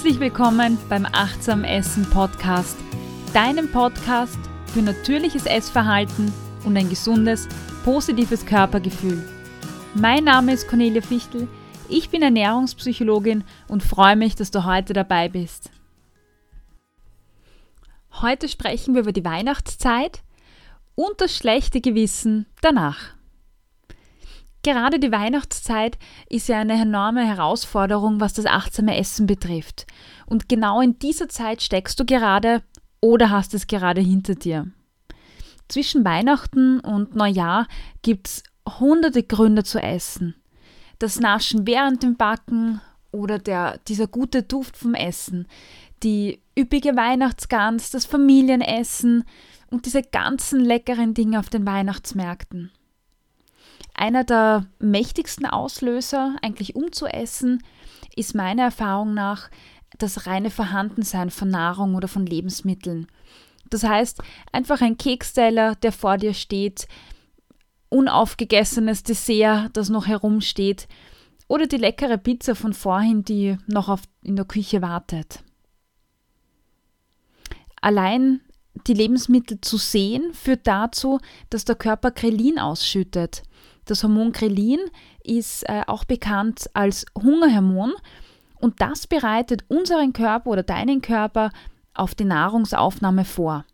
Herzlich willkommen beim Achtsam Essen Podcast, deinem Podcast für natürliches Essverhalten und ein gesundes, positives Körpergefühl. Mein Name ist Cornelia Fichtel, ich bin Ernährungspsychologin und freue mich, dass du heute dabei bist. Heute sprechen wir über die Weihnachtszeit und das schlechte Gewissen danach. Gerade die Weihnachtszeit ist ja eine enorme Herausforderung, was das achtsame Essen betrifft. Und genau in dieser Zeit steckst du gerade oder hast es gerade hinter dir. Zwischen Weihnachten und Neujahr gibt es hunderte Gründe zu essen. Das Naschen während dem Backen oder der, dieser gute Duft vom Essen, die üppige Weihnachtsgans, das Familienessen und diese ganzen leckeren Dinge auf den Weihnachtsmärkten. Einer der mächtigsten Auslöser, eigentlich umzuessen, ist meiner Erfahrung nach das reine Vorhandensein von Nahrung oder von Lebensmitteln. Das heißt, einfach ein Keksteller, der vor dir steht, unaufgegessenes Dessert, das noch herumsteht, oder die leckere Pizza von vorhin, die noch auf, in der Küche wartet. Allein die Lebensmittel zu sehen führt dazu, dass der Körper Krelin ausschüttet. Das Hormon Grelin ist äh, auch bekannt als Hungerhormon und das bereitet unseren Körper oder deinen Körper auf die Nahrungsaufnahme vor.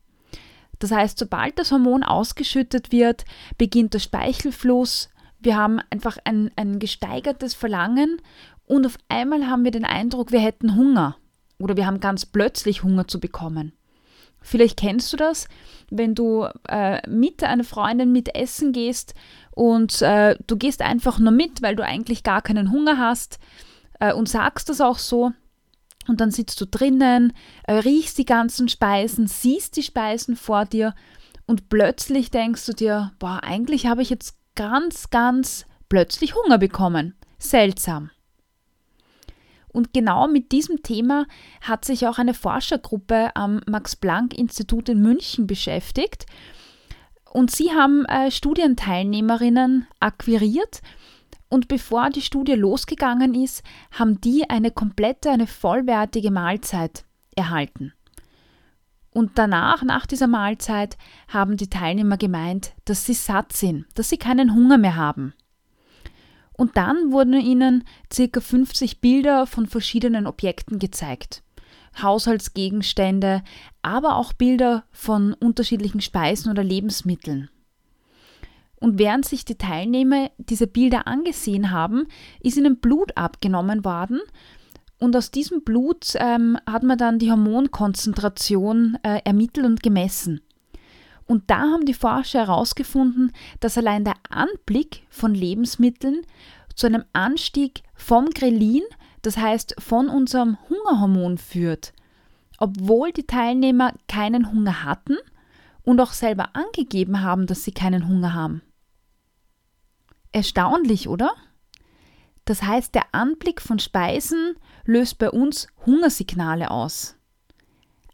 Das heißt, sobald das Hormon ausgeschüttet wird, beginnt der Speichelfluss. Wir haben einfach ein, ein gesteigertes Verlangen und auf einmal haben wir den Eindruck, wir hätten Hunger oder wir haben ganz plötzlich Hunger zu bekommen. Vielleicht kennst du das, wenn du äh, mit einer Freundin mit essen gehst und äh, du gehst einfach nur mit, weil du eigentlich gar keinen Hunger hast äh, und sagst das auch so. Und dann sitzt du drinnen, äh, riechst die ganzen Speisen, siehst die Speisen vor dir und plötzlich denkst du dir, boah, eigentlich habe ich jetzt ganz, ganz plötzlich Hunger bekommen. Seltsam. Und genau mit diesem Thema hat sich auch eine Forschergruppe am Max Planck Institut in München beschäftigt und sie haben äh, Studienteilnehmerinnen akquiriert und bevor die Studie losgegangen ist, haben die eine komplette, eine vollwertige Mahlzeit erhalten. Und danach, nach dieser Mahlzeit, haben die Teilnehmer gemeint, dass sie satt sind, dass sie keinen Hunger mehr haben. Und dann wurden ihnen ca. 50 Bilder von verschiedenen Objekten gezeigt. Haushaltsgegenstände, aber auch Bilder von unterschiedlichen Speisen oder Lebensmitteln. Und während sich die Teilnehmer diese Bilder angesehen haben, ist ihnen Blut abgenommen worden. Und aus diesem Blut ähm, hat man dann die Hormonkonzentration äh, ermittelt und gemessen. Und da haben die Forscher herausgefunden, dass allein der Anblick von Lebensmitteln zu einem Anstieg vom Grelin, das heißt von unserem Hungerhormon führt, obwohl die Teilnehmer keinen Hunger hatten und auch selber angegeben haben, dass sie keinen Hunger haben. Erstaunlich, oder? Das heißt, der Anblick von Speisen löst bei uns Hungersignale aus.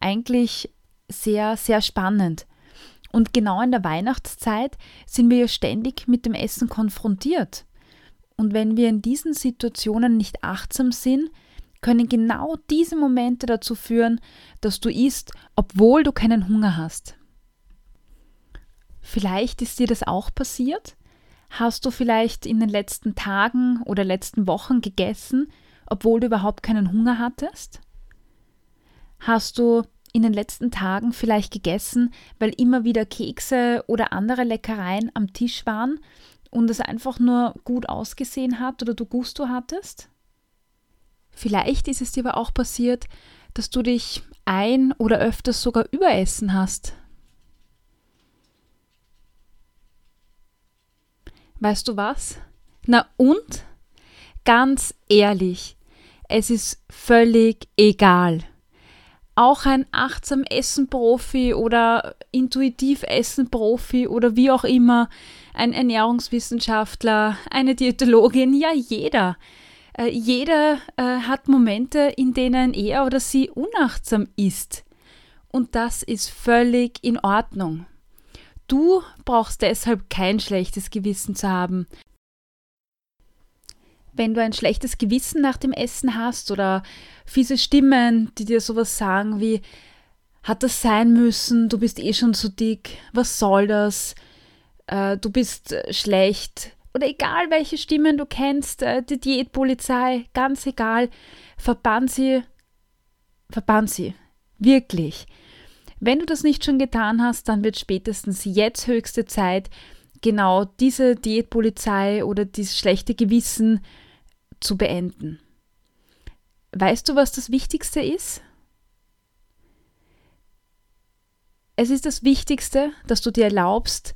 Eigentlich sehr, sehr spannend. Und genau in der Weihnachtszeit sind wir ja ständig mit dem Essen konfrontiert. Und wenn wir in diesen Situationen nicht achtsam sind, können genau diese Momente dazu führen, dass du isst, obwohl du keinen Hunger hast. Vielleicht ist dir das auch passiert? Hast du vielleicht in den letzten Tagen oder letzten Wochen gegessen, obwohl du überhaupt keinen Hunger hattest? Hast du in den letzten Tagen vielleicht gegessen, weil immer wieder Kekse oder andere Leckereien am Tisch waren und es einfach nur gut ausgesehen hat oder du Gusto hattest? Vielleicht ist es dir aber auch passiert, dass du dich ein oder öfters sogar überessen hast. Weißt du was? Na und? Ganz ehrlich, es ist völlig egal. Auch ein achtsam Essen-Profi oder intuitiv Essen-Profi oder wie auch immer, ein Ernährungswissenschaftler, eine Diätologin, ja jeder. Äh, jeder äh, hat Momente, in denen er oder sie unachtsam ist. Und das ist völlig in Ordnung. Du brauchst deshalb kein schlechtes Gewissen zu haben. Wenn du ein schlechtes Gewissen nach dem Essen hast oder fiese Stimmen, die dir sowas sagen wie, hat das sein müssen, du bist eh schon zu dick, was soll das, äh, du bist schlecht. Oder egal welche Stimmen du kennst, äh, die Diätpolizei, ganz egal, verbann sie, verbann sie, wirklich. Wenn du das nicht schon getan hast, dann wird spätestens jetzt höchste Zeit, genau diese Diätpolizei oder dieses schlechte Gewissen zu beenden. Weißt du, was das Wichtigste ist? Es ist das Wichtigste, dass du dir erlaubst,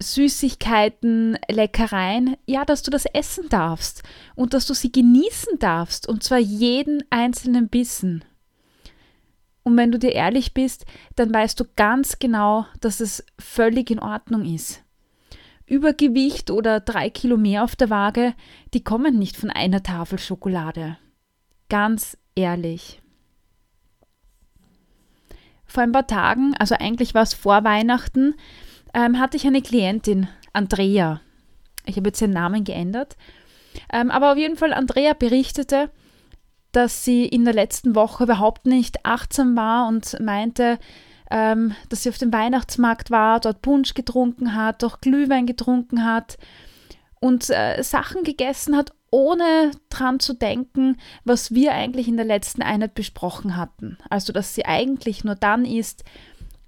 Süßigkeiten, Leckereien, ja, dass du das essen darfst und dass du sie genießen darfst und zwar jeden einzelnen Bissen. Und wenn du dir ehrlich bist, dann weißt du ganz genau, dass es völlig in Ordnung ist. Übergewicht oder drei Kilo mehr auf der Waage, die kommen nicht von einer Tafel Schokolade. Ganz ehrlich. Vor ein paar Tagen, also eigentlich war es vor Weihnachten, ähm, hatte ich eine Klientin, Andrea. Ich habe jetzt ihren Namen geändert. Ähm, aber auf jeden Fall, Andrea berichtete, dass sie in der letzten Woche überhaupt nicht achtsam war und meinte, ähm, dass sie auf dem Weihnachtsmarkt war, dort Punsch getrunken hat, auch Glühwein getrunken hat und äh, Sachen gegessen hat, ohne dran zu denken, was wir eigentlich in der letzten Einheit besprochen hatten. Also, dass sie eigentlich nur dann isst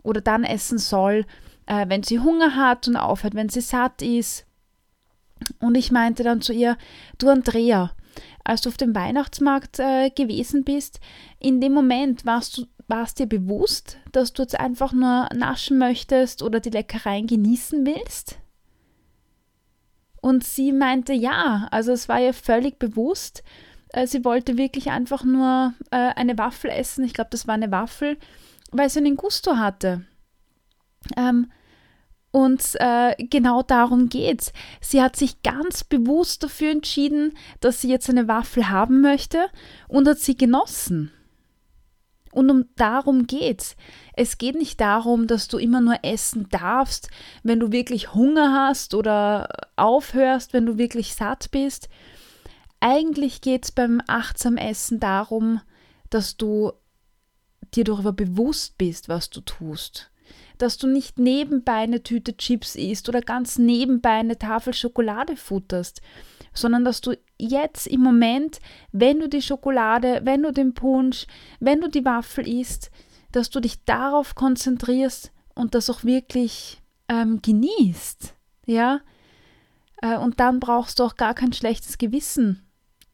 oder dann essen soll, äh, wenn sie Hunger hat und aufhört, wenn sie satt ist. Und ich meinte dann zu ihr, du Andrea, als du auf dem Weihnachtsmarkt äh, gewesen bist, in dem Moment warst du warst dir bewusst, dass du jetzt einfach nur naschen möchtest oder die Leckereien genießen willst? Und sie meinte ja, also es war ihr völlig bewusst. Äh, sie wollte wirklich einfach nur äh, eine Waffel essen. Ich glaube, das war eine Waffel, weil sie einen Gusto hatte. Ähm, und äh, genau darum geht's. Sie hat sich ganz bewusst dafür entschieden, dass sie jetzt eine Waffel haben möchte und hat sie genossen. Und um darum geht's. Es geht nicht darum, dass du immer nur essen darfst, wenn du wirklich Hunger hast oder aufhörst, wenn du wirklich satt bist. Eigentlich geht's beim achtsam Essen darum, dass du dir darüber bewusst bist, was du tust dass du nicht nebenbei eine Tüte Chips isst oder ganz nebenbei eine Tafel Schokolade futterst, sondern dass du jetzt im Moment, wenn du die Schokolade, wenn du den Punsch, wenn du die Waffel isst, dass du dich darauf konzentrierst und das auch wirklich ähm, genießt, ja. Äh, und dann brauchst du auch gar kein schlechtes Gewissen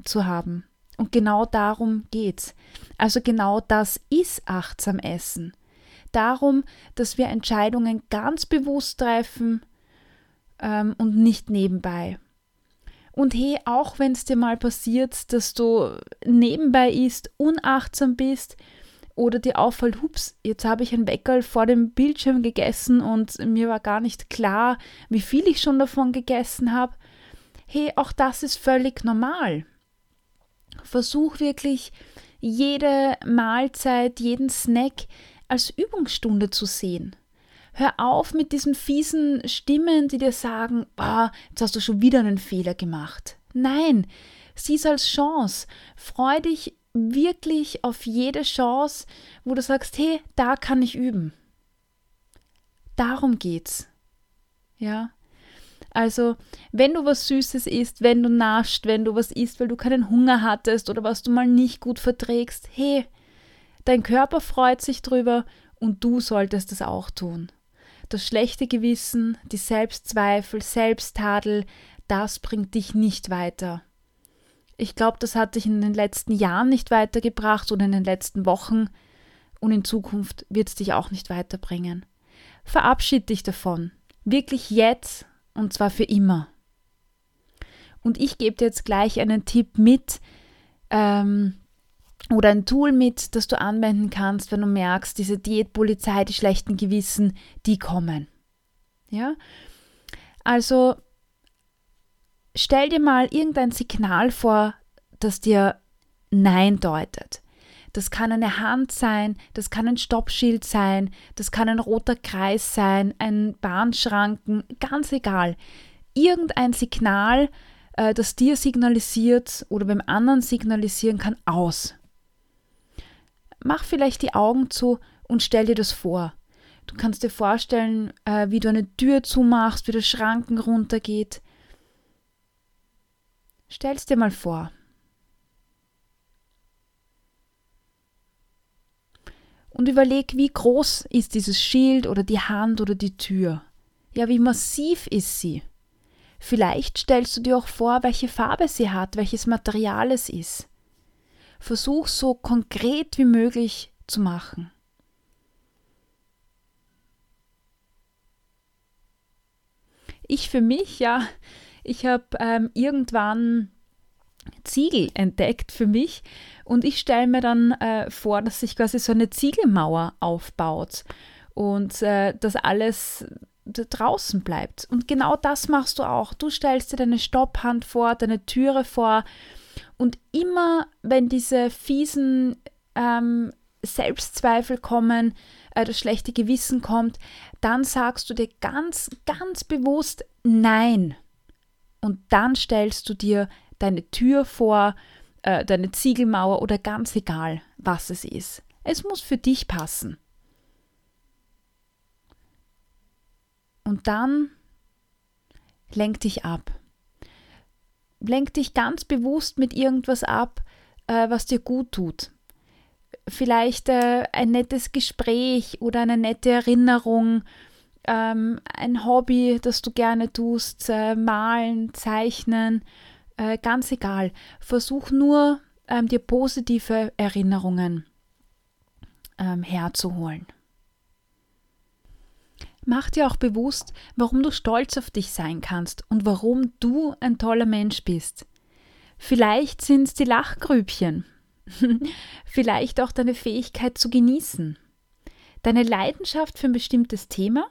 zu haben. Und genau darum geht's. Also genau das ist achtsam Essen darum, dass wir Entscheidungen ganz bewusst treffen ähm, und nicht nebenbei. Und hey, auch wenn es dir mal passiert, dass du nebenbei isst, unachtsam bist oder dir auffällt, hups, jetzt habe ich ein Weckerl vor dem Bildschirm gegessen und mir war gar nicht klar, wie viel ich schon davon gegessen habe. Hey, auch das ist völlig normal. Versuch wirklich jede Mahlzeit, jeden Snack als Übungsstunde zu sehen. Hör auf mit diesen fiesen Stimmen, die dir sagen, oh, jetzt hast du schon wieder einen Fehler gemacht. Nein, sieh es als Chance. Freu dich wirklich auf jede Chance, wo du sagst, hey, da kann ich üben. Darum geht's. Ja. Also, wenn du was Süßes isst, wenn du nascht, wenn du was isst, weil du keinen Hunger hattest oder was du mal nicht gut verträgst, hey, Dein Körper freut sich drüber und du solltest es auch tun. Das schlechte Gewissen, die Selbstzweifel, Selbsttadel, das bringt dich nicht weiter. Ich glaube, das hat dich in den letzten Jahren nicht weitergebracht oder in den letzten Wochen und in Zukunft wird es dich auch nicht weiterbringen. Verabschied dich davon. Wirklich jetzt und zwar für immer. Und ich gebe dir jetzt gleich einen Tipp mit, ähm, oder ein Tool mit, das du anwenden kannst, wenn du merkst, diese Diätpolizei, die schlechten Gewissen, die kommen. Ja? Also stell dir mal irgendein Signal vor, das dir Nein deutet. Das kann eine Hand sein, das kann ein Stoppschild sein, das kann ein roter Kreis sein, ein Bahnschranken, ganz egal. Irgendein Signal, äh, das dir signalisiert oder beim anderen signalisieren kann, aus. Mach vielleicht die Augen zu und stell dir das vor. Du kannst dir vorstellen, äh, wie du eine Tür zumachst, wie der Schranken runtergeht. Stell es dir mal vor. Und überleg, wie groß ist dieses Schild oder die Hand oder die Tür. Ja, wie massiv ist sie? Vielleicht stellst du dir auch vor, welche Farbe sie hat, welches Material es ist. Versuch so konkret wie möglich zu machen. Ich für mich, ja, ich habe ähm, irgendwann Ziegel entdeckt für mich und ich stelle mir dann äh, vor, dass sich quasi so eine Ziegelmauer aufbaut und äh, das alles draußen bleibt. Und genau das machst du auch. Du stellst dir deine Stopphand vor, deine Türe vor und immer, wenn diese fiesen ähm, Selbstzweifel kommen, äh, das schlechte Gewissen kommt, dann sagst du dir ganz, ganz bewusst Nein. Und dann stellst du dir deine Tür vor, äh, deine Ziegelmauer oder ganz egal, was es ist. Es muss für dich passen. Und dann lenk dich ab. Lenk dich ganz bewusst mit irgendwas ab, äh, was dir gut tut. Vielleicht äh, ein nettes Gespräch oder eine nette Erinnerung, ähm, ein Hobby, das du gerne tust, äh, malen, zeichnen, äh, ganz egal. Versuch nur, ähm, dir positive Erinnerungen ähm, herzuholen. Mach dir auch bewusst, warum du stolz auf dich sein kannst und warum du ein toller Mensch bist. Vielleicht sind es die Lachgrübchen, vielleicht auch deine Fähigkeit zu genießen, deine Leidenschaft für ein bestimmtes Thema,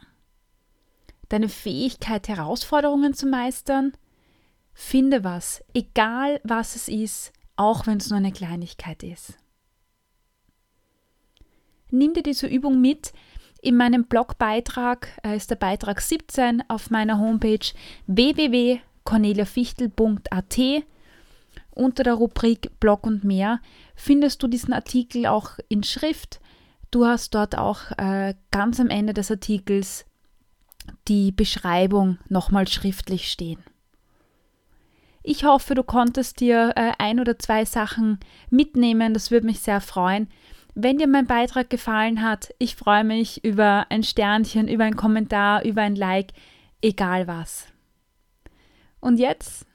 deine Fähigkeit, Herausforderungen zu meistern. Finde was, egal was es ist, auch wenn es nur eine Kleinigkeit ist. Nimm dir diese Übung mit, in meinem Blogbeitrag äh, ist der Beitrag 17 auf meiner Homepage www.corneliafichtel.at. Unter der Rubrik Blog und mehr findest du diesen Artikel auch in Schrift. Du hast dort auch äh, ganz am Ende des Artikels die Beschreibung nochmal schriftlich stehen. Ich hoffe, du konntest dir äh, ein oder zwei Sachen mitnehmen. Das würde mich sehr freuen. Wenn dir mein Beitrag gefallen hat, ich freue mich über ein Sternchen, über einen Kommentar, über ein Like, egal was. Und jetzt?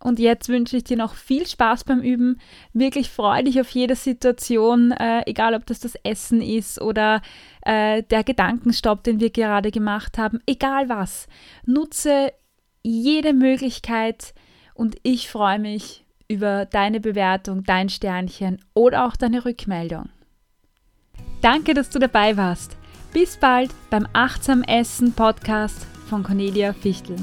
Und jetzt wünsche ich dir noch viel Spaß beim Üben. Wirklich freue dich auf jede Situation, äh, egal ob das das Essen ist oder äh, der Gedankenstopp, den wir gerade gemacht haben. Egal was. Nutze jede Möglichkeit und ich freue mich über deine Bewertung, dein Sternchen oder auch deine Rückmeldung. Danke, dass du dabei warst. Bis bald beim Achtsam Essen Podcast von Cornelia Fichtel.